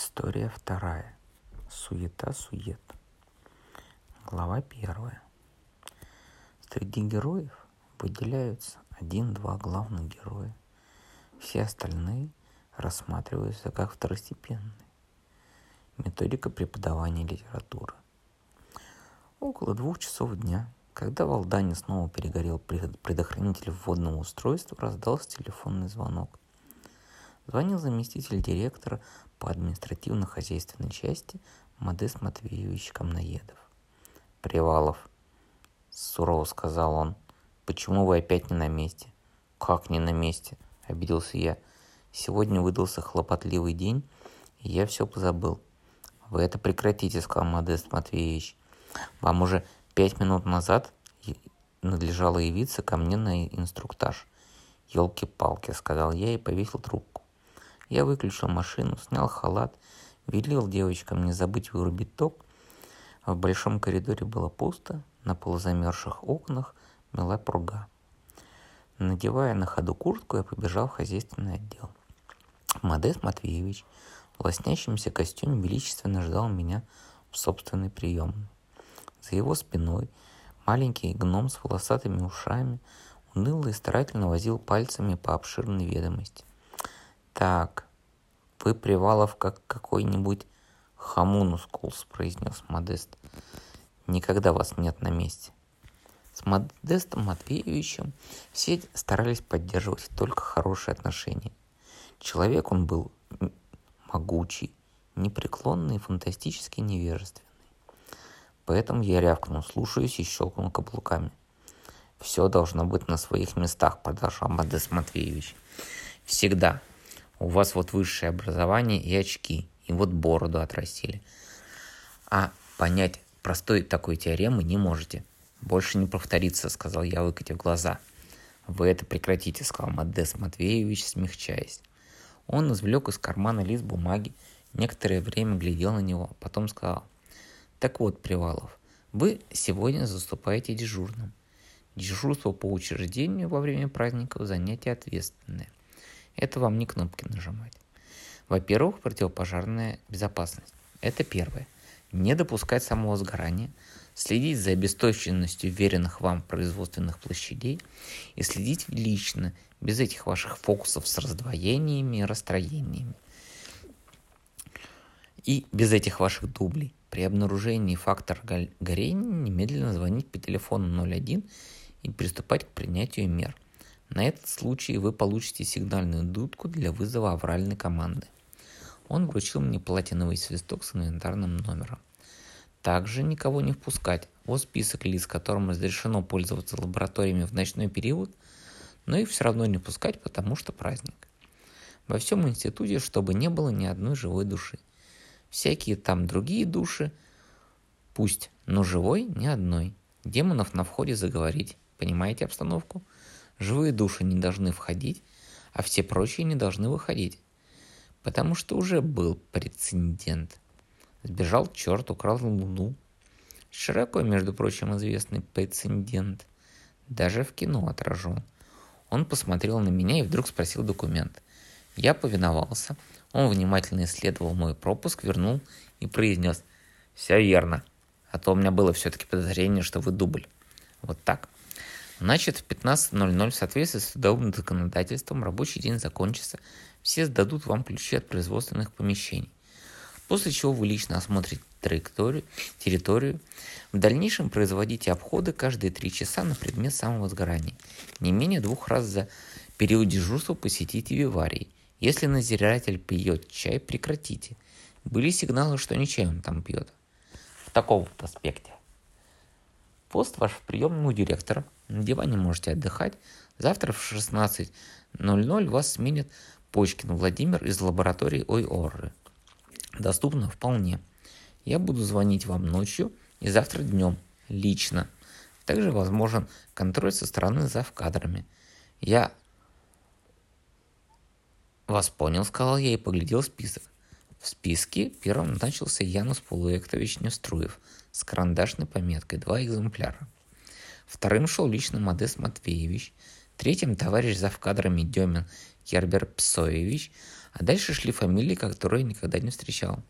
История вторая. Суета-сует. Глава первая. Среди героев выделяются один-два главных героя. Все остальные рассматриваются как второстепенные. Методика преподавания литературы. Около двух часов дня, когда в Алдане снова перегорел предохранитель вводного устройства, раздался телефонный звонок. Звонил заместитель директора по административно-хозяйственной части Модест Матвеевич Камноедов. «Привалов», — сурово сказал он, — «почему вы опять не на месте?» «Как не на месте?» — обиделся я. «Сегодня выдался хлопотливый день, и я все позабыл». «Вы это прекратите», — сказал Модест Матвеевич. «Вам уже пять минут назад надлежало явиться ко мне на инструктаж». «Елки-палки», — сказал я и повесил трубку. Я выключил машину, снял халат, велел девочкам не забыть вырубить ток. В большом коридоре было пусто, на полузамерзших окнах мела пруга. Надевая на ходу куртку, я побежал в хозяйственный отдел. Модест Матвеевич в лоснящемся костюме величественно ждал меня в собственной приемной. За его спиной маленький гном с волосатыми ушами уныло и старательно возил пальцами по обширной ведомости. «Так, вы, Привалов, как какой-нибудь хамунускулс», — произнес Модест. «Никогда вас нет на месте». С Модестом Матвеевичем все старались поддерживать только хорошие отношения. Человек он был могучий, непреклонный и фантастически невежественный. Поэтому я рявкнул, слушаюсь и щелкнул каблуками. «Все должно быть на своих местах», — продолжал Модест Матвеевич. «Всегда. У вас вот высшее образование и очки, и вот бороду отрастили. А понять простой такой теоремы не можете. Больше не повторится, сказал я, выкатив глаза. Вы это прекратите, сказал Модес Матвеевич, смягчаясь. Он извлек из кармана лист бумаги, некоторое время глядел на него, потом сказал. Так вот, Привалов, вы сегодня заступаете дежурным. Дежурство по учреждению во время праздников занятие ответственное. Это вам не кнопки нажимать. Во-первых, противопожарная безопасность. Это первое. Не допускать самого сгорания, следить за обесточенностью веренных вам производственных площадей и следить лично, без этих ваших фокусов с раздвоениями и расстроениями. И без этих ваших дублей. При обнаружении фактора горения немедленно звонить по телефону 01 и приступать к принятию мер – на этот случай вы получите сигнальную дудку для вызова авральной команды. Он вручил мне платиновый свисток с инвентарным номером. Также никого не впускать. Вот список лиц, которым разрешено пользоваться лабораториями в ночной период, но их все равно не пускать, потому что праздник. Во всем институте, чтобы не было ни одной живой души. Всякие там другие души, пусть, но живой ни одной. Демонов на входе заговорить. Понимаете обстановку? Живые души не должны входить, а все прочие не должны выходить. Потому что уже был прецедент. Сбежал черт, украл луну. Широко, между прочим, известный прецедент. Даже в кино отражен. Он посмотрел на меня и вдруг спросил документ. Я повиновался. Он внимательно исследовал мой пропуск, вернул и произнес «Все верно, а то у меня было все-таки подозрение, что вы дубль». Вот так. Значит, в 15.00 в соответствии с судовым законодательством рабочий день закончится, все сдадут вам ключи от производственных помещений. После чего вы лично осмотрите траекторию, территорию. В дальнейшем производите обходы каждые три часа на предмет самого сгорания. Не менее двух раз за период дежурства посетите виварий. Если надзиратель пьет чай, прекратите. Были сигналы, что не чай он там пьет. В таком вот аспекте. Пост ваш в приемном у директора. На диване можете отдыхать. Завтра в 16.00 вас сменит Почкин Владимир из лаборатории ОЙОРы. Доступно вполне. Я буду звонить вам ночью и завтра днем, лично. Также возможен контроль со стороны зав кадрами. Я вас понял, сказал я и поглядел список. В списке первым начался Янус Полуэктович Неструев с карандашной пометкой «Два экземпляра». Вторым шел лично Модест Матвеевич, третьим товарищ завкадрами Демин Кербер Псоевич, А дальше шли фамилии, которые никогда не встречал.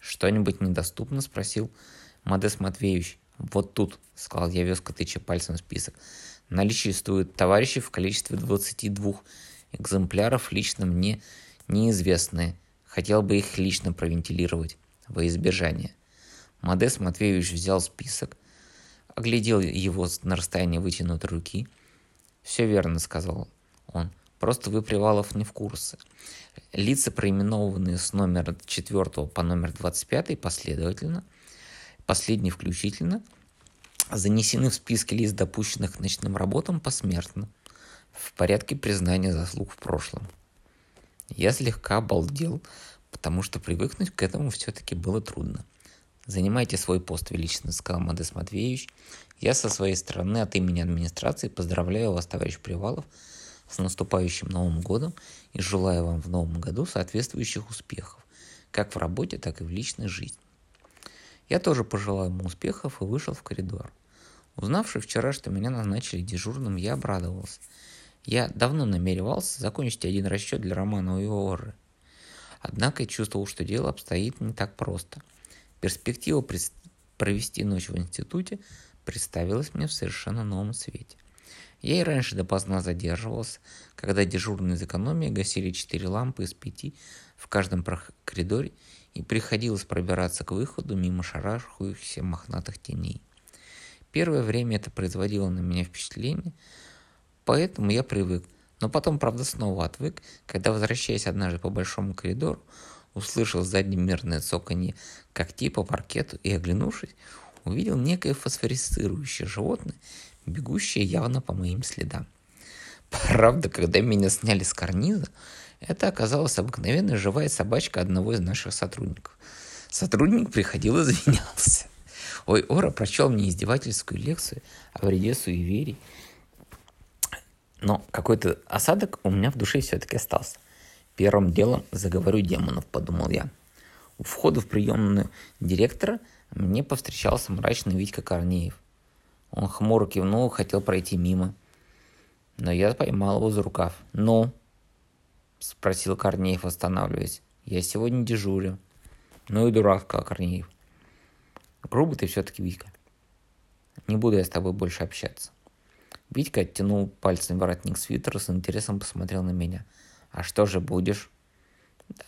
«Что-нибудь недоступно?» – спросил Модес Матвеевич. «Вот тут», – сказал я веско тыча пальцем в список. «Наличествуют товарищи в количестве 22 экземпляров, лично мне неизвестные. Хотел бы их лично провентилировать во избежание». Модес Матвеевич взял список, оглядел его на расстоянии вытянутой руки. «Все верно», — сказал он. «Просто вы, Привалов, не в курсе. Лица, проименованные с номера 4 по номер 25 последовательно, последний включительно, занесены в списки лист допущенных к ночным работам посмертно, в порядке признания заслуг в прошлом. Я слегка обалдел, потому что привыкнуть к этому все-таки было трудно. Занимайте свой пост, величественно сказал Модес Матвеевич. Я со своей стороны от имени администрации поздравляю вас, товарищ Привалов, с наступающим Новым годом и желаю вам в Новом году соответствующих успехов, как в работе, так и в личной жизни. Я тоже пожелал ему успехов и вышел в коридор. Узнавши вчера, что меня назначили дежурным, я обрадовался. Я давно намеревался закончить один расчет для Романа Уиоры. Однако я чувствовал, что дело обстоит не так просто – Перспектива провести ночь в институте представилась мне в совершенно новом свете. Я и раньше допоздна задерживался, когда дежурные из экономии гасили четыре лампы из пяти в каждом коридоре и приходилось пробираться к выходу мимо шарашущихся мохнатых теней. Первое время это производило на меня впечатление, поэтому я привык, но потом, правда, снова отвык, когда, возвращаясь однажды по большому коридору, услышал сзади мерное цоканье когтей по паркету и, оглянувшись, увидел некое фосфорисцирующее животное, бегущее явно по моим следам. Правда, когда меня сняли с карниза, это оказалась обыкновенная живая собачка одного из наших сотрудников. Сотрудник приходил и извинялся. Ой, Ора прочел мне издевательскую лекцию о вреде суеверий. Но какой-то осадок у меня в душе все-таки остался. Первым делом заговорю демонов, подумал я. У входа в приемную директора мне повстречался мрачный Витька Корнеев. Он хмуро кивнул, хотел пройти мимо. Но я поймал его за рукав. «Ну?» – спросил Корнеев, останавливаясь. «Я сегодня дежурю». «Ну и дурак», – сказал Корнеев. «Грубый ты все-таки, Витька. Не буду я с тобой больше общаться». Витька оттянул пальцем воротник свитера, с интересом посмотрел на меня – «А что же будешь?»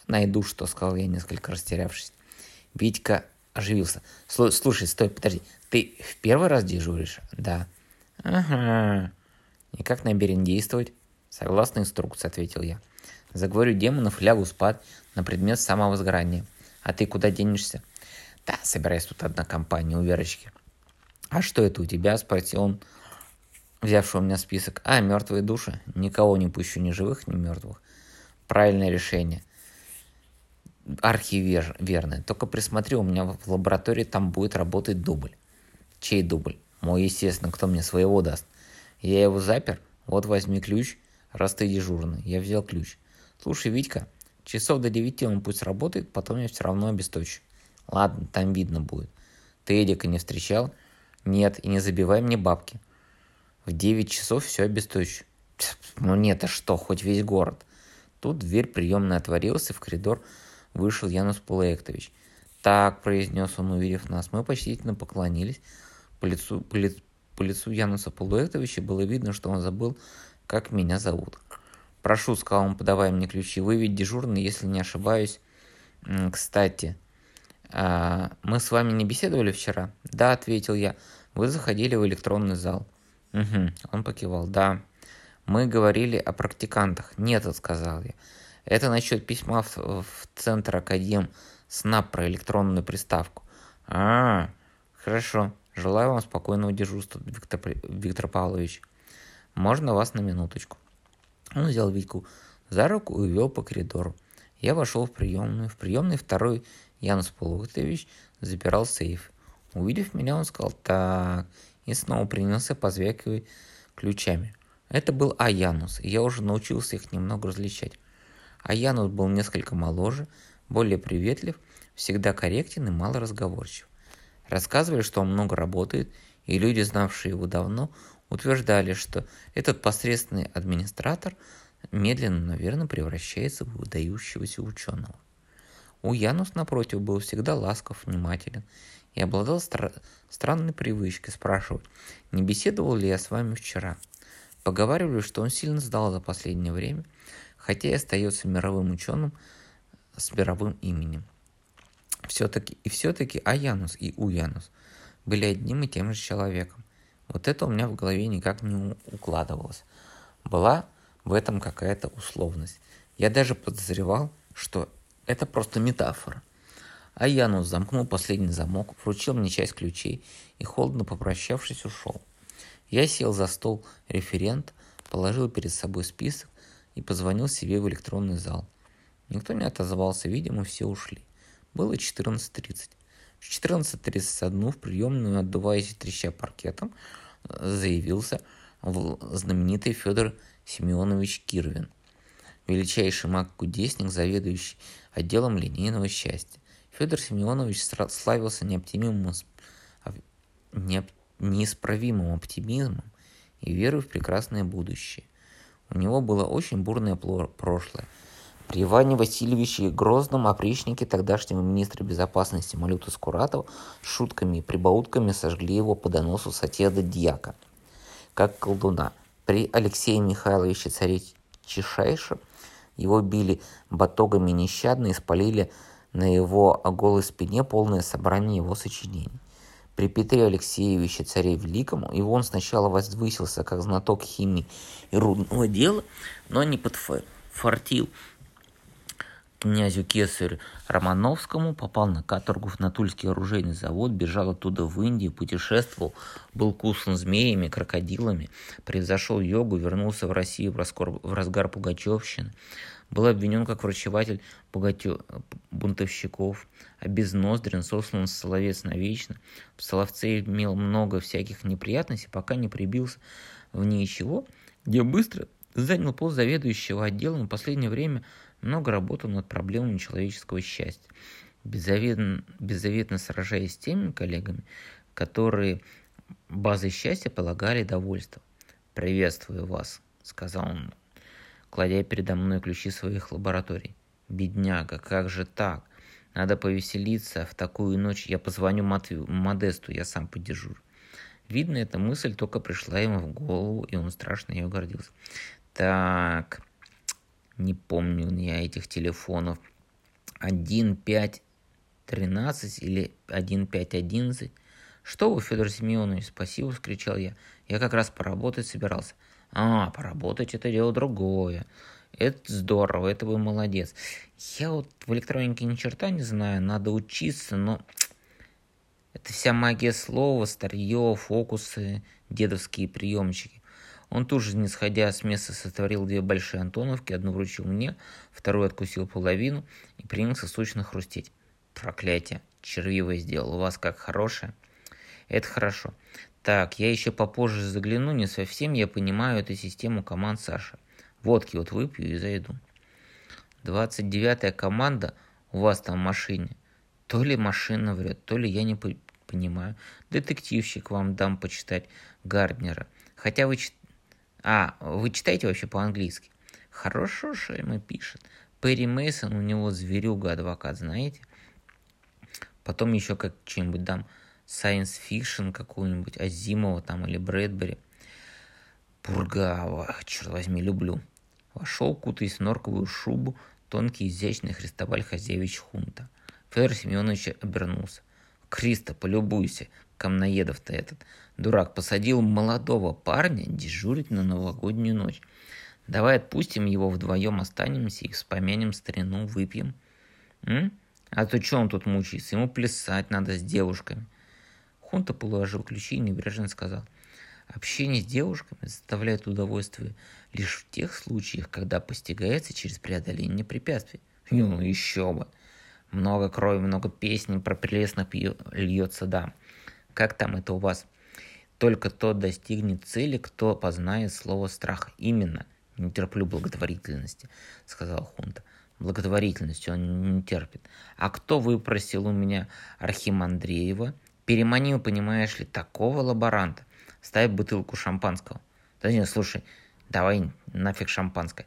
«Найду что», — сказал я, несколько растерявшись. Витька оживился. «Слушай, стой, подожди. Ты в первый раз дежуришь?» «Да». «Ага. Никак намерен действовать?» «Согласно инструкции», — ответил я. «Заговорю демонов, лягу спать на предмет самовозгорания. А ты куда денешься?» «Да, собираюсь тут одна компания у Верочки». «А что это у тебя?» — спросил он, взявший у меня список. «А, мертвые души. Никого не пущу, ни живых, ни мертвых правильное решение. Архиверное. Только присмотри, у меня в лаборатории там будет работать дубль. Чей дубль? Мой, естественно, кто мне своего даст. Я его запер. Вот возьми ключ, раз ты дежурный. Я взял ключ. Слушай, Витька, часов до девяти он пусть работает, потом я все равно обесточу. Ладно, там видно будет. Ты Эдика не встречал? Нет, и не забивай мне бабки. В девять часов все обесточу. Ну нет, а что, хоть весь город. Тут дверь приемной отворилась, и в коридор вышел Янус Пулектович. «Так», — произнес он, увидев нас, мы почтительно поклонились. По лицу, по, ли, по лицу Януса Пулектовича было видно, что он забыл, как меня зовут. «Прошу», — сказал он, подавая мне ключи, — «вы ведь дежурный, если не ошибаюсь». «Кстати, а, мы с вами не беседовали вчера?» «Да», — ответил я, — «вы заходили в электронный зал». «Угу», — он покивал, «да». Мы говорили о практикантах. Нет, сказал я. Это насчет письма в, в Центр Академ СНАП про электронную приставку. А, хорошо. Желаю вам спокойного дежурства, Виктор, Виктор Павлович. Можно вас на минуточку? Он взял Витьку за руку и увел по коридору. Я вошел в приемную. В приемной второй Янус Полугатович запирал сейф. Увидев меня, он сказал «так» и снова принялся позвякивать ключами. Это был Аянус, и я уже научился их немного различать. Аянус был несколько моложе, более приветлив, всегда корректен и мало разговорчив. Рассказывали, что он много работает, и люди, знавшие его давно, утверждали, что этот посредственный администратор медленно, наверное, превращается в выдающегося ученого. У Янус, напротив, был всегда ласков, внимателен и обладал стра- странной привычкой спрашивать, не беседовал ли я с вами вчера. Поговаривали, что он сильно сдал за последнее время, хотя и остается мировым ученым с мировым именем. Все-таки, и все-таки Аянус и Уянус были одним и тем же человеком. Вот это у меня в голове никак не укладывалось. Была в этом какая-то условность. Я даже подозревал, что это просто метафора. А Янус замкнул последний замок, вручил мне часть ключей и, холодно попрощавшись, ушел. Я сел за стол референт, положил перед собой список и позвонил себе в электронный зал. Никто не отозвался, видимо, все ушли. Было 14.30. В 14.31 в приемную, отдуваясь и треща паркетом, заявился знаменитый Федор Семенович Кирвин, величайший маг-кудесник, заведующий отделом линейного счастья. Федор Семенович славился неоптимимым, неисправимым оптимизмом и верой в прекрасное будущее. У него было очень бурное прошлое – при Иване Васильевиче Грозном опричнике тогдашнего министра безопасности Малюта Скуратова шутками и прибаутками сожгли его по доносу соседа Дьяка, как колдуна. При Алексее Михайловиче царе Чешайше его били батогами нещадно и спалили на его голой спине полное собрание его сочинений. При Петре Алексеевиче царе Великом его он сначала возвысился как знаток химии и рудного дела, но не подфартил князю Кесарю Романовскому, попал на каторгу на Тульский оружейный завод, бежал оттуда в Индию, путешествовал, был кусан змеями, крокодилами, превзошел йогу, вернулся в Россию в, в разгар Пугачевщины, был обвинен как врачеватель Пугатё... бунтовщиков, а без Ноздрин сослан Соловец навечно. В Соловце имел много всяких неприятностей, пока не прибился в ничего, где быстро занял пост заведующего отделом в последнее время – много работал над проблемами человеческого счастья, беззаветно, беззаветно сражаясь с теми коллегами, которые базой счастья полагали довольство. «Приветствую вас», — сказал он, кладя передо мной ключи своих лабораторий. «Бедняга, как же так? Надо повеселиться, в такую ночь я позвоню Матвею, Модесту, я сам подежурю». Видно, эта мысль только пришла ему в голову, и он страшно ее гордился. «Так, не помню я этих телефонов, 1513 или 1511. Что вы, Федор Семенович, спасибо, вскричал я. Я как раз поработать собирался. А, поработать это дело другое. Это здорово, это вы молодец. Я вот в электронике ни черта не знаю, надо учиться, но это вся магия слова, старье, фокусы, дедовские приемчики. Он тут же, не сходя с места, сотворил две большие антоновки, одну вручил мне, вторую откусил половину и принялся сочно хрустеть. Проклятие, червивое сделал, у вас как хорошее. Это хорошо. Так, я еще попозже загляну, не совсем я понимаю эту систему команд Саша. Водки вот выпью и зайду. 29-я команда у вас там в машине. То ли машина врет, то ли я не понимаю. Детективщик вам дам почитать Гарднера. Хотя вы а, вы читаете вообще по-английски? Хорошо Шельма пишет. Перри Мейсон у него зверюга адвокат, знаете? Потом еще как что-нибудь дам science fiction какую-нибудь, Азимова там или Брэдбери. Пургава, черт возьми, люблю. Вошел, кутаясь в норковую шубу, тонкий изящный Христобаль Хозевич Хунта. Федор Семенович обернулся. Криста, полюбуйся, камноедов-то этот. Дурак посадил молодого парня дежурить на новогоднюю ночь. Давай отпустим его вдвоем, останемся и вспомянем старину, выпьем. М? А то что он тут мучается? Ему плясать надо с девушками. Хунта положил ключи и небрежно сказал. Общение с девушками заставляет удовольствие лишь в тех случаях, когда постигается через преодоление препятствий. Ну, еще бы. Много крови, много песен про прелестных льется, да. Как там это у вас? Только тот достигнет цели, кто познает слово страх. Именно. Не терплю благотворительности, сказал Хунта. Благотворительности он не терпит. А кто выпросил у меня Архимандреева? Переманил, понимаешь ли, такого лаборанта. Ставь бутылку шампанского. Да нет, слушай, давай нафиг шампанское.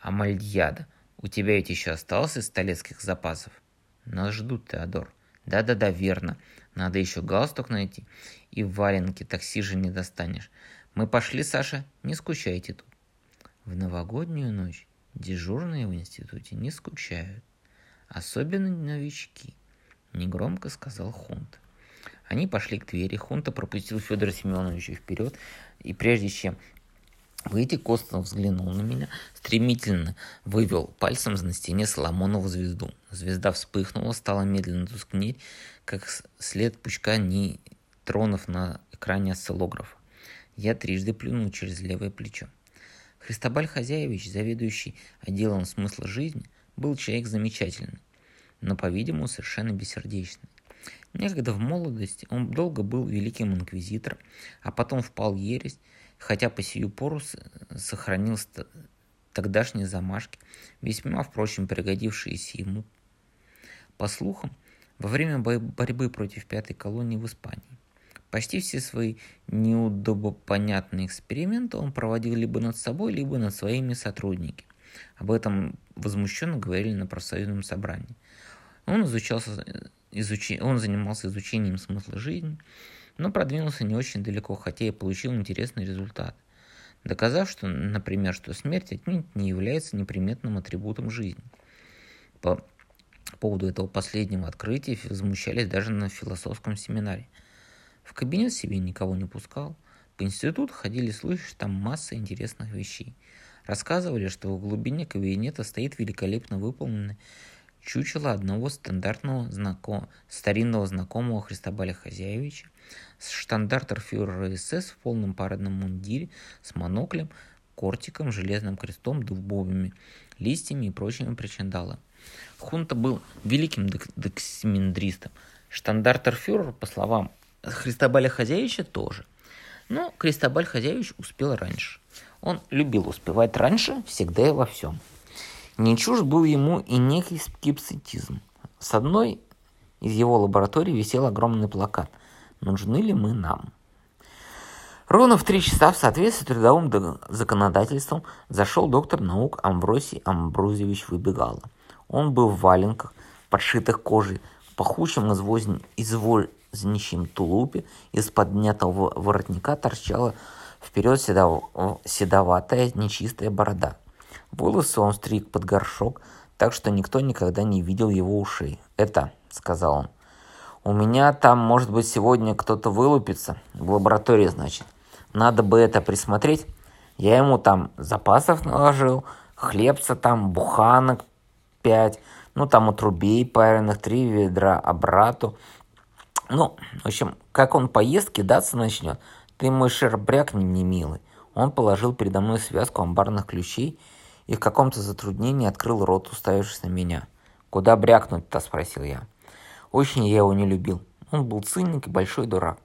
Амальяда, у тебя ведь еще осталось из столетских запасов? Нас ждут, Теодор. Да-да-да, верно. Надо еще галстук найти. И валенки такси же не достанешь. Мы пошли, Саша, не скучайте тут. В новогоднюю ночь дежурные в институте не скучают. Особенно новички, негромко сказал Хунт. Они пошли к двери. Хунта пропустил Федора Семеновича вперед. И прежде чем выйти, Костов взглянул на меня, стремительно вывел пальцем на стене Соломонову звезду. Звезда вспыхнула, стала медленно тускнеть, как след пучка нейтронов на экране осциллографа. Я трижды плюнул через левое плечо. Христобаль Хозяевич, заведующий отделом смысла жизни, был человек замечательный, но, по-видимому, совершенно бессердечный. Некогда в молодости он долго был великим инквизитором, а потом впал в ересь, хотя по сию пору сохранил тогдашние замашки, весьма, впрочем, пригодившиеся ему. По слухам, во время борьбы против пятой колонии в Испании Почти все свои неудобопонятные эксперименты он проводил либо над собой, либо над своими сотрудниками. Об этом возмущенно говорили на профсоюзном собрании. Он, изучался, изучи, он занимался изучением смысла жизни, но продвинулся не очень далеко, хотя и получил интересный результат. Доказав, что, например, что смерть отнюдь не является неприметным атрибутом жизни. По поводу этого последнего открытия возмущались даже на философском семинаре – в кабинет себе никого не пускал. По институту ходили слухи, что там масса интересных вещей. Рассказывали, что в глубине кабинета стоит великолепно выполненный чучело одного стандартного знаком... старинного знакомого Христобаля Хозяевича, штандартер-фюрера СС в полном парадном мундире, с моноклем, кортиком, железным крестом, дубовыми листьями и прочими причиндалами. Хунта был великим дексимендристом. Штандартер-фюрер, по словам Христобаля Хозяевича тоже. Но Христобаль Хозяевич успел раньше. Он любил успевать раньше, всегда и во всем. Не чужд был ему и некий скептицизм. С одной из его лабораторий висел огромный плакат «Нужны ли мы нам?». Ровно в три часа в соответствии с трудовым законодательством зашел доктор наук Амбросий Амбрузевич Выбегало. Он был в валенках, подшитых кожей, пахучем изволь нищим тулупе из поднятого воротника торчала вперед седов... седоватая нечистая борода. Волосы он стриг под горшок, так что никто никогда не видел его ушей. «Это», — сказал он, — «у меня там, может быть, сегодня кто-то вылупится, в лаборатории, значит. Надо бы это присмотреть. Я ему там запасов наложил, хлебца там, буханок пять, ну там отрубей пареных, три ведра, а брату ну, в общем, как он поест, кидаться начнет. Ты мой шер брякни мне, милый. Он положил передо мной связку амбарных ключей и в каком-то затруднении открыл рот, уставившись на меня. «Куда брякнуть-то?» – спросил я. Очень я его не любил. Он был циник и большой дурак.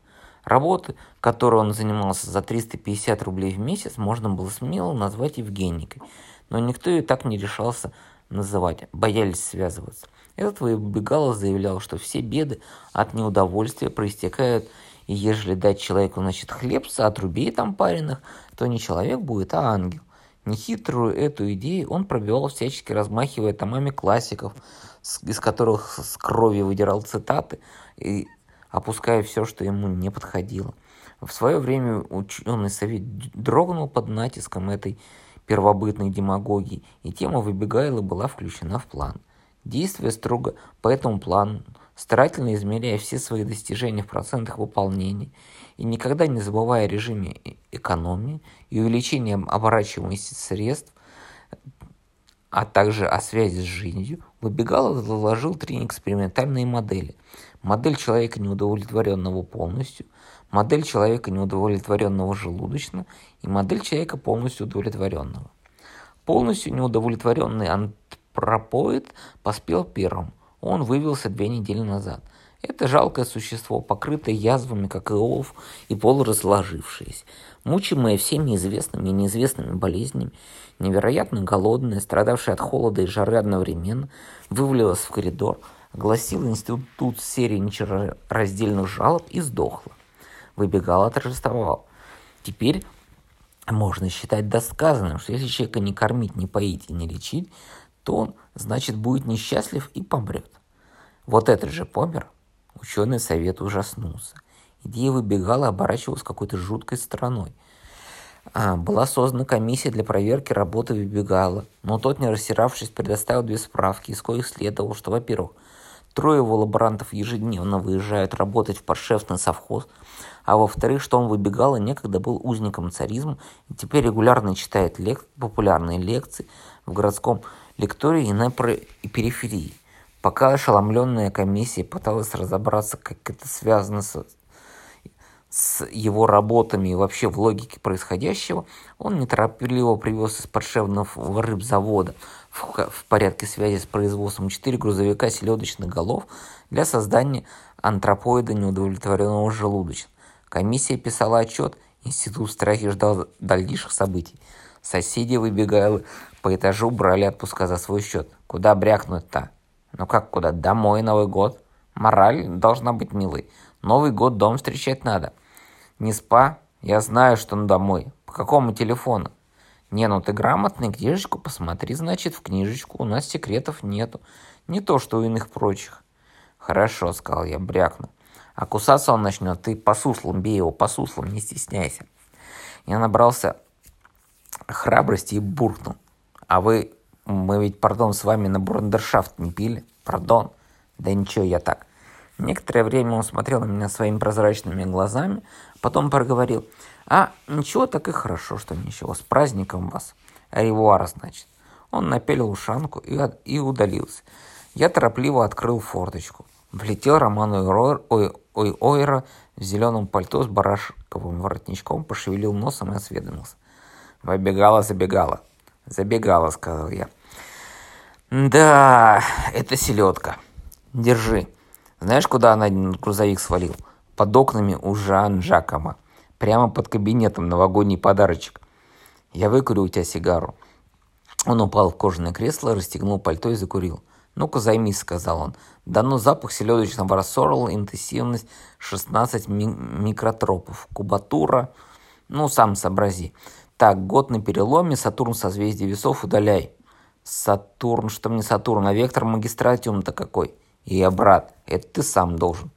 Работы, которой он занимался за 350 рублей в месяц, можно было смело назвать Евгеникой. Но никто ее так не решался называть, боялись связываться. Этот выбегало заявлял, что все беды от неудовольствия проистекают, и ежели дать человеку, значит, хлебца, отрубей там пареных, то не человек будет, а ангел. Нехитрую эту идею он пробивал всячески, размахивая томами классиков, из которых с крови выдирал цитаты и опуская все, что ему не подходило. В свое время ученый совет дрогнул под натиском этой первобытной демагогии, и тема Выбегайла была включена в план. Действуя строго по этому плану, старательно измеряя все свои достижения в процентах выполнения и никогда не забывая о режиме экономии и увеличения оборачиваемости средств, а также о связи с жизнью, Выбегало заложил три экспериментальные модели. Модель человека, неудовлетворенного полностью, модель человека, неудовлетворенного желудочно и модель человека, полностью удовлетворенного. Полностью неудовлетворенный Пропоид поспел первым. Он вывелся две недели назад. Это жалкое существо, покрытое язвами, как Иов, и полуразложившееся, мучимое всеми известными и неизвестными болезнями, невероятно голодное, страдавшее от холода и жары одновременно, вывалилось в коридор, огласило институт серии нечераздельных жалоб и сдохло. Выбегал, торжествовал. Теперь можно считать досказанным, что если человека не кормить, не поить и не лечить, то он, значит, будет несчастлив и помрет. Вот этот же помер. Ученый совет ужаснулся. Идея выбегала, оборачивалась какой-то жуткой стороной. А, была создана комиссия для проверки работы выбегала, но тот, не рассиравшись, предоставил две справки, из коих следовало, что, во-первых, трое его лаборантов ежедневно выезжают работать в подшефный совхоз, а во-вторых, что он выбегал и некогда был узником царизма и теперь регулярно читает лек... популярные лекции в городском лектории на периферии. Пока ошеломленная комиссия пыталась разобраться, как это связано с, с его работами и вообще в логике происходящего, он неторопливо привез из подшевного рыбзавода в, в порядке связи с производством четыре грузовика селедочных голов для создания антропоида неудовлетворенного желудочным. Комиссия писала отчет, институт в страхе ждал дальнейших событий. Соседи, выбегая по этажу, брали отпуска за свой счет. Куда брякнуть-то? Ну как куда? Домой Новый год. Мораль должна быть милой. Новый год дом встречать надо. Не спа? Я знаю, что он домой. По какому телефону? Не, ну ты грамотный, книжечку посмотри, значит, в книжечку. У нас секретов нету. Не то, что у иных прочих. Хорошо, сказал я, брякну. А кусаться он начнет, ты по суслам бей его, по суслам, не стесняйся. Я набрался храбрости и буркнул. А вы, мы ведь, пардон, с вами на брандершафт не пили? Пардон. Да ничего, я так. Некоторое время он смотрел на меня своими прозрачными глазами, потом проговорил. А, ничего, так и хорошо, что ничего. С праздником вас. Ревуара, значит. Он напелил ушанку и, и удалился. Я торопливо открыл форточку. Влетел Роман Ой-Ойра в зеленом пальто с барашковым воротничком, пошевелил носом и осведомился. Выбегала, забегала. Сказал я. Да, это селедка. Держи. Знаешь, куда она грузовик свалил? Под окнами у Жан-Жакома. Прямо под кабинетом новогодний подарочек. Я выкурю у тебя сигару. Он упал в кожаное кресло, расстегнул пальто и закурил. «Ну-ка займись», — сказал он. Дано запах селедочного рассорла, интенсивность 16 ми- микротропов, кубатура, ну, сам сообрази. Так, год на переломе, Сатурн созвездие весов удаляй. Сатурн, что мне Сатурн, а вектор магистратиум-то какой? И я, брат, это ты сам должен.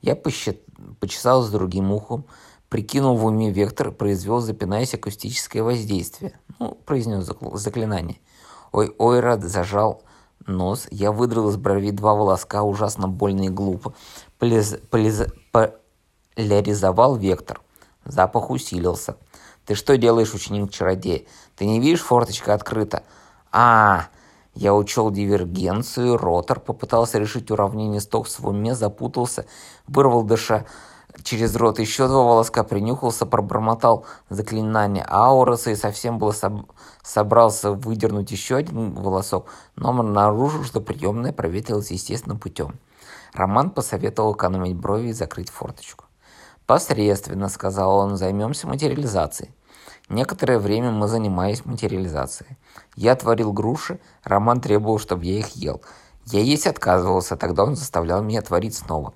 Я посчит... почесал с другим ухом, прикинул в уме вектор, произвел, запинаясь, акустическое воздействие. Ну, произнес заклинание. Ой, ой, рад, зажал нос, я выдрал из брови два волоска, ужасно больно и глупо. Поляризовал вектор. Запах усилился. «Ты что делаешь, ученик-чародей? Ты не видишь, форточка открыта?» «А, я учел дивергенцию, ротор, попытался решить уравнение стокс в уме, запутался, вырвал дыша через рот еще два волоска, принюхался, пробормотал заклинание ауроса и совсем было соб... собрался выдернуть еще один волосок, но обнаружил, что приемная проветрилась естественным путем. Роман посоветовал экономить брови и закрыть форточку. «Посредственно», — сказал он, — «займемся материализацией». Некоторое время мы занимались материализацией. Я творил груши, Роман требовал, чтобы я их ел. Я есть отказывался, тогда он заставлял меня творить снова.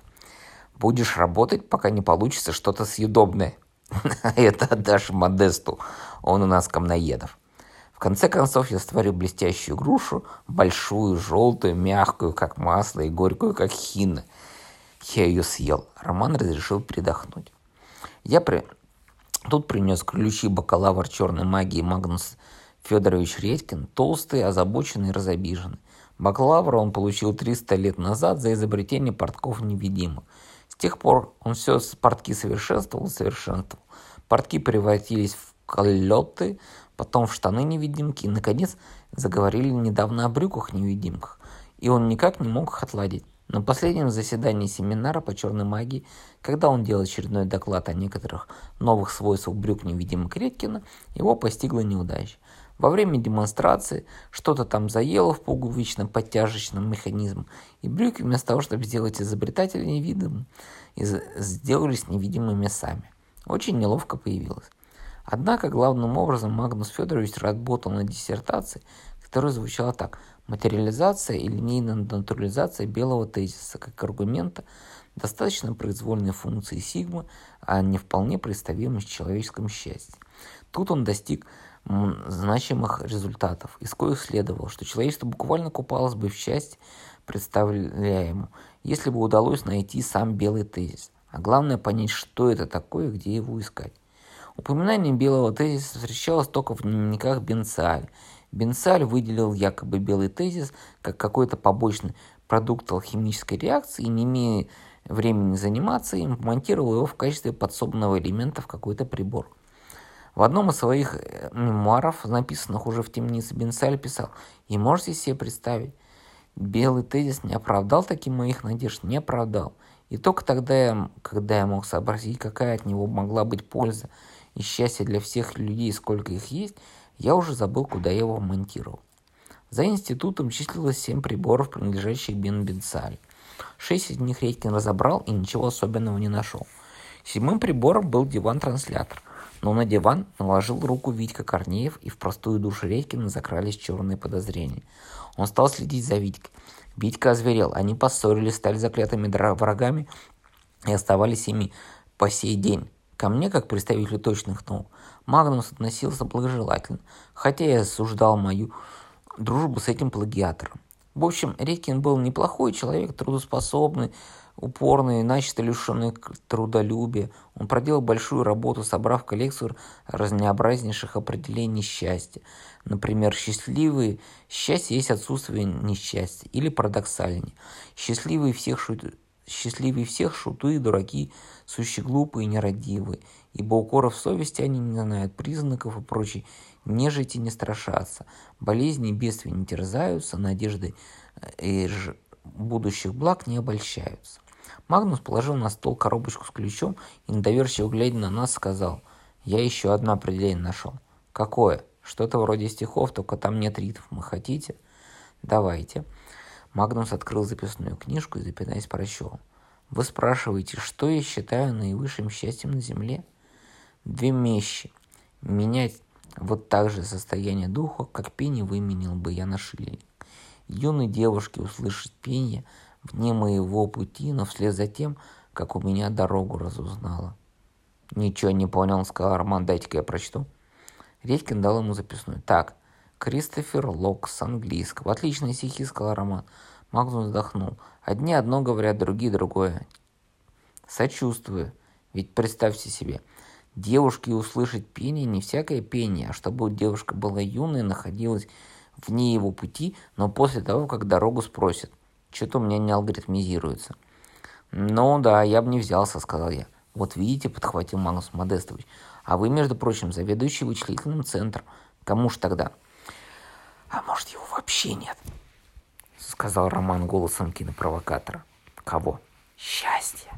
Будешь работать, пока не получится что-то съедобное. Это отдашь Модесту, он у нас камноедов. В конце концов я створю блестящую грушу, большую, желтую, мягкую, как масло, и горькую, как хина. Я ее съел. Роман разрешил передохнуть. Я при... Тут принес ключи бакалавр черной магии Магнус Федорович Редькин, толстый, озабоченный и разобиженный. Бакалавра он получил 300 лет назад за изобретение портков невидимых тех пор он все портки совершенствовал совершенствовал. Портки превратились в колеты, потом в штаны-невидимки и, наконец, заговорили недавно о брюках-невидимках, и он никак не мог их отладить. На последнем заседании семинара по черной магии, когда он делал очередной доклад о некоторых новых свойствах брюк невидимок Редкина, его постигла неудача. Во время демонстрации что-то там заело в пуговично-подтяжечном механизм, и брюки вместо того, чтобы сделать изобретателя невидимым, сделались невидимыми сами. Очень неловко появилось. Однако главным образом Магнус Федорович работал над диссертацией, которая звучала так. Материализация и линейная натурализация белого тезиса как аргумента достаточно произвольной функции сигмы, а не вполне представимой в человеческом счастье. Тут он достиг значимых результатов, из коих следовало, что человечество буквально купалось бы в счастье, представляемому, если бы удалось найти сам белый тезис. А главное понять, что это такое и где его искать. Упоминание белого тезиса встречалось только в дневниках Бенцаль. Бенцаль выделил якобы белый тезис как какой-то побочный продукт алхимической реакции и, не имея времени заниматься им, монтировал его в качестве подсобного элемента в какой-то прибор. В одном из своих э, мемуаров, написанных уже в темнице, Бенцаль писал, и можете себе представить, белый тезис не оправдал таких моих надежд, не оправдал. И только тогда, я, когда я мог сообразить, какая от него могла быть польза и счастье для всех людей, сколько их есть, я уже забыл, куда я его монтировал. За институтом числилось семь приборов, принадлежащих Бен Бенцаль. Шесть из них Редькин разобрал и ничего особенного не нашел. Седьмым прибором был диван-транслятор. Но на диван наложил руку Витька Корнеев, и в простую душу Редькина закрались черные подозрения. Он стал следить за Витькой. Витька озверел. Они поссорились, стали заклятыми врагами и оставались ими по сей день. Ко мне, как представителю точных наук, Магнус относился благожелательно, хотя и осуждал мою дружбу с этим плагиатором. В общем, Рекин был неплохой человек, трудоспособный, упорный, начисто лишенный трудолюбия. Он проделал большую работу, собрав коллекцию разнообразнейших определений счастья. Например, счастливые счастье есть отсутствие несчастья или парадоксальнее. Счастливые всех, шу... счастливые всех шуты и дураки, сущие глупые и нерадивые, ибо укоров совести они не знают признаков и прочей нежити не страшатся, болезни и бедствия не терзаются, надежды э, и будущих благ не обольщаются. Магнус положил на стол коробочку с ключом и, недоверчиво глядя на нас, сказал, «Я еще одно определение нашел». «Какое?» «Что-то вроде стихов, только там нет ритма. Хотите?» «Давайте». Магнус открыл записную книжку и, запинаясь, прочел. «Вы спрашиваете, что я считаю наивысшим счастьем на земле?» «Две вещи. Менять вот так же состояние духа, как пение выменил бы я на шиллинг. Юной девушке услышать пение – вне моего пути, но вслед за тем, как у меня дорогу разузнала. «Ничего не понял», — сказал Арман, «дайте-ка я прочту». Редькин дал ему записную. «Так, Кристофер Лок с английского. Отличные стихи», — сказал Роман. Магнус вздохнул. «Одни одно говорят, другие другое». «Сочувствую. Ведь представьте себе, девушке услышать пение не всякое пение, а чтобы девушка была юной, находилась вне его пути, но после того, как дорогу спросят. Что-то у меня не алгоритмизируется. Ну да, я бы не взялся, сказал я. Вот видите, подхватил Магнус Модестович. А вы, между прочим, заведующий вычислительным центром. Кому ж тогда? А может, его вообще нет? Сказал Роман голосом кинопровокатора. Кого? Счастье.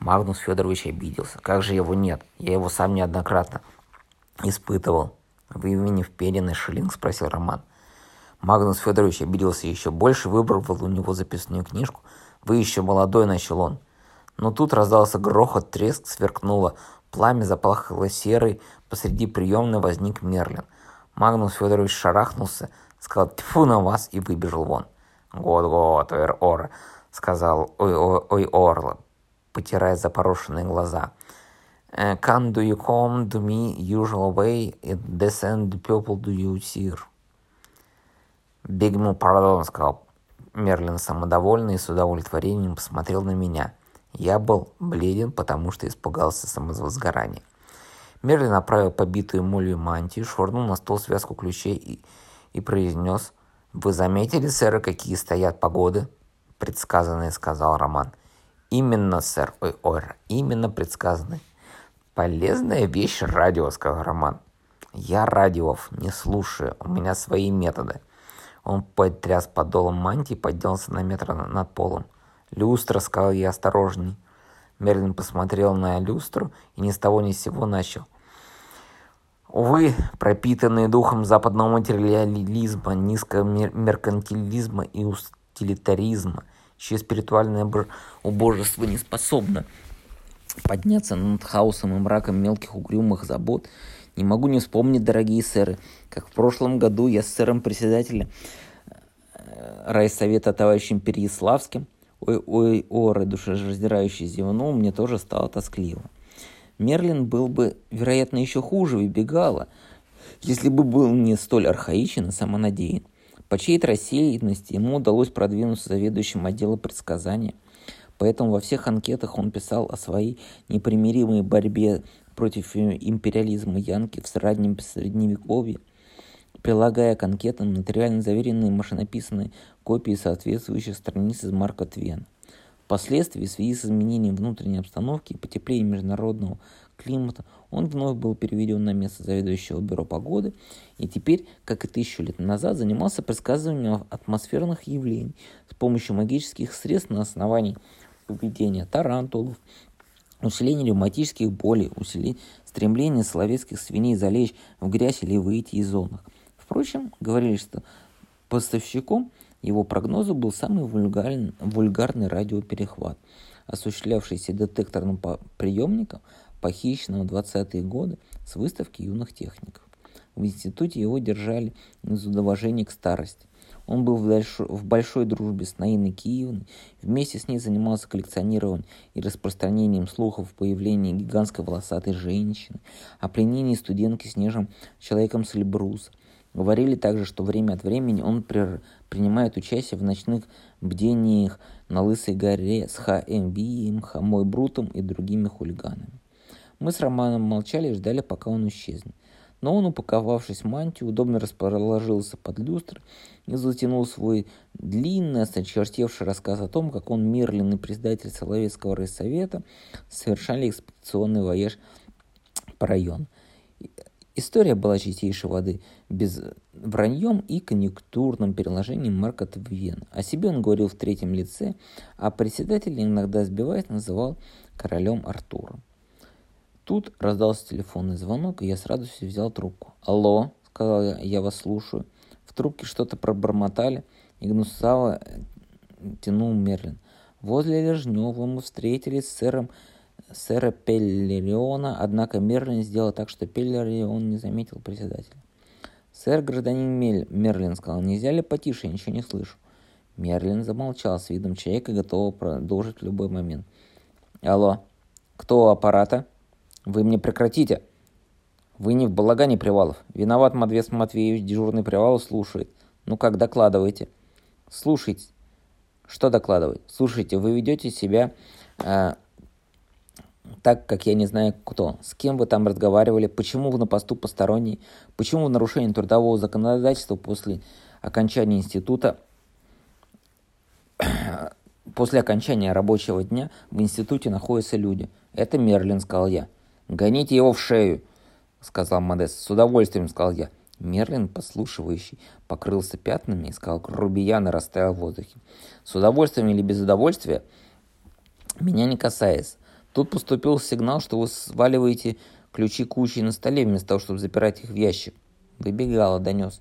Магнус Федорович обиделся. Как же его нет? Я его сам неоднократно испытывал. Вы имени вперенный шиллинг? Спросил Роман. Магнус Федорович обиделся еще больше, выбрал у него записную книжку. «Вы еще молодой», — начал он. Но тут раздался грохот, треск, сверкнуло. Пламя заплахало серой, посреди приемной возник Мерлин. Магнус Федорович шарахнулся, сказал «Тьфу на вас!» и выбежал вон. «Год-год, ор-ор», — сказал Ой-Орла, потирая запорошенные глаза. «Can do you come to me usual way and descend people do you see?» «Бегему пардон», — сказал Мерлин самодовольный и с удовлетворением посмотрел на меня. Я был бледен, потому что испугался самовозгорания. Мерлин направил побитую молью мантию, швырнул на стол связку ключей и, и произнес «Вы заметили, сэр, какие стоят погоды?» «Предсказанные», — сказал Роман. «Именно, сэр, ой, ой, именно предсказанные». «Полезная вещь радио», — сказал Роман. «Я радиов не слушаю, у меня свои методы». Он потряс подолом мантии и поднялся на метр над полом. «Люстра», — сказал я осторожней. Мерлин посмотрел на люстру и ни с того ни с сего начал. Увы, пропитанные духом западного материализма, низкого меркантилизма и утилитаризма, чье спиритуальное убожество не способно подняться над хаосом и мраком мелких угрюмых забот, не могу не вспомнить, дорогие сэры, как в прошлом году я с сэром председателя э, райсовета товарищем Переяславским, ой-ой, оры, душераздирающий зевнул, мне тоже стало тоскливо. Мерлин был бы, вероятно, еще хуже выбегала, если бы был не столь архаичен и самонадеян. По чьей-то рассеянности ему удалось продвинуться заведующим отдела предсказания. Поэтому во всех анкетах он писал о своей непримиримой борьбе против империализма Янки в среднем средневековье, прилагая к анкетам нотариально заверенные машинописанные копии соответствующих страниц из Марка Твена. Впоследствии, в связи с изменением внутренней обстановки и потеплением международного климата, он вновь был переведен на место заведующего бюро погоды и теперь, как и тысячу лет назад, занимался предсказыванием атмосферных явлений с помощью магических средств на основании поведения тарантулов, усиления ревматических болей, усиления стремления словецких свиней залечь в грязь или выйти из зонах. Впрочем, говорили, что поставщиком его прогноза был самый вульгарный, вульгарный радиоперехват, осуществлявшийся детекторным приемником, похищенным в 20-е годы с выставки юных техников. В институте его держали из уважения к старости. Он был в большой, дружбе с Наиной Киевной, вместе с ней занимался коллекционированием и распространением слухов о появлении гигантской волосатой женщины, о пленении студентки снежным человеком с Эльбруса, Говорили также, что время от времени он при... принимает участие в ночных бдениях на Лысой горе с Х.М. Вием, Хамой Брутом и другими хулиганами. Мы с Романом молчали и ждали, пока он исчезнет. Но он, упаковавшись в мантию, удобно расположился под люстр и затянул свой длинный, осточертевший рассказ о том, как он, Мирлин и председатель Соловецкого райсовета, совершали экспедиционный воеж по району. История была чистейшей воды, без враньем и конъюнктурным переложением Марка Твен. О себе он говорил в третьем лице, а председатель, иногда сбиваясь, называл королем Артуром. Тут раздался телефонный звонок, и я с радостью взял трубку. «Алло», — сказал я, — «я вас слушаю». В трубке что-то пробормотали, и гнусаво тянул Мерлин. Возле Лежнева мы встретились с сэром сэра Пеллериона, однако Мерлин сделал так, что Пеллерион не заметил председателя. «Сэр, гражданин Мель, Мерлин сказал, нельзя ли потише, я ничего не слышу». Мерлин замолчал с видом человека, готового продолжить в любой момент. «Алло, кто у аппарата? Вы мне прекратите!» «Вы не в балагане Привалов. Виноват Матвес Матвеевич, дежурный Привалов слушает. Ну как, докладывайте». «Слушайте». «Что докладывать?» «Слушайте, вы ведете себя э, так как я не знаю кто, с кем вы там разговаривали, почему вы на посту посторонний, почему в нарушении трудового законодательства после окончания института, после окончания рабочего дня в институте находятся люди. Это Мерлин, сказал я. Гоните его в шею, сказал Модест. С удовольствием, сказал я. Мерлин, послушивающий, покрылся пятнами и сказал, грубиян и растаял в воздухе. С удовольствием или без удовольствия меня не касается. Тут поступил сигнал, что вы сваливаете ключи кучей на столе, вместо того, чтобы запирать их в ящик. Выбегала, донес.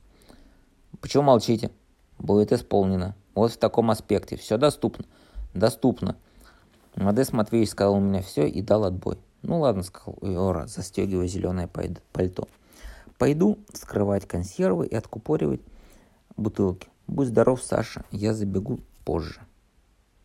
Почему молчите? Будет исполнено. Вот в таком аспекте. Все доступно. Доступно. Модест Матвеевич сказал у меня все и дал отбой. Ну ладно, сказал Иора, застегивая зеленое пальто. Пойду скрывать консервы и откупоривать бутылки. Будь здоров, Саша, я забегу позже.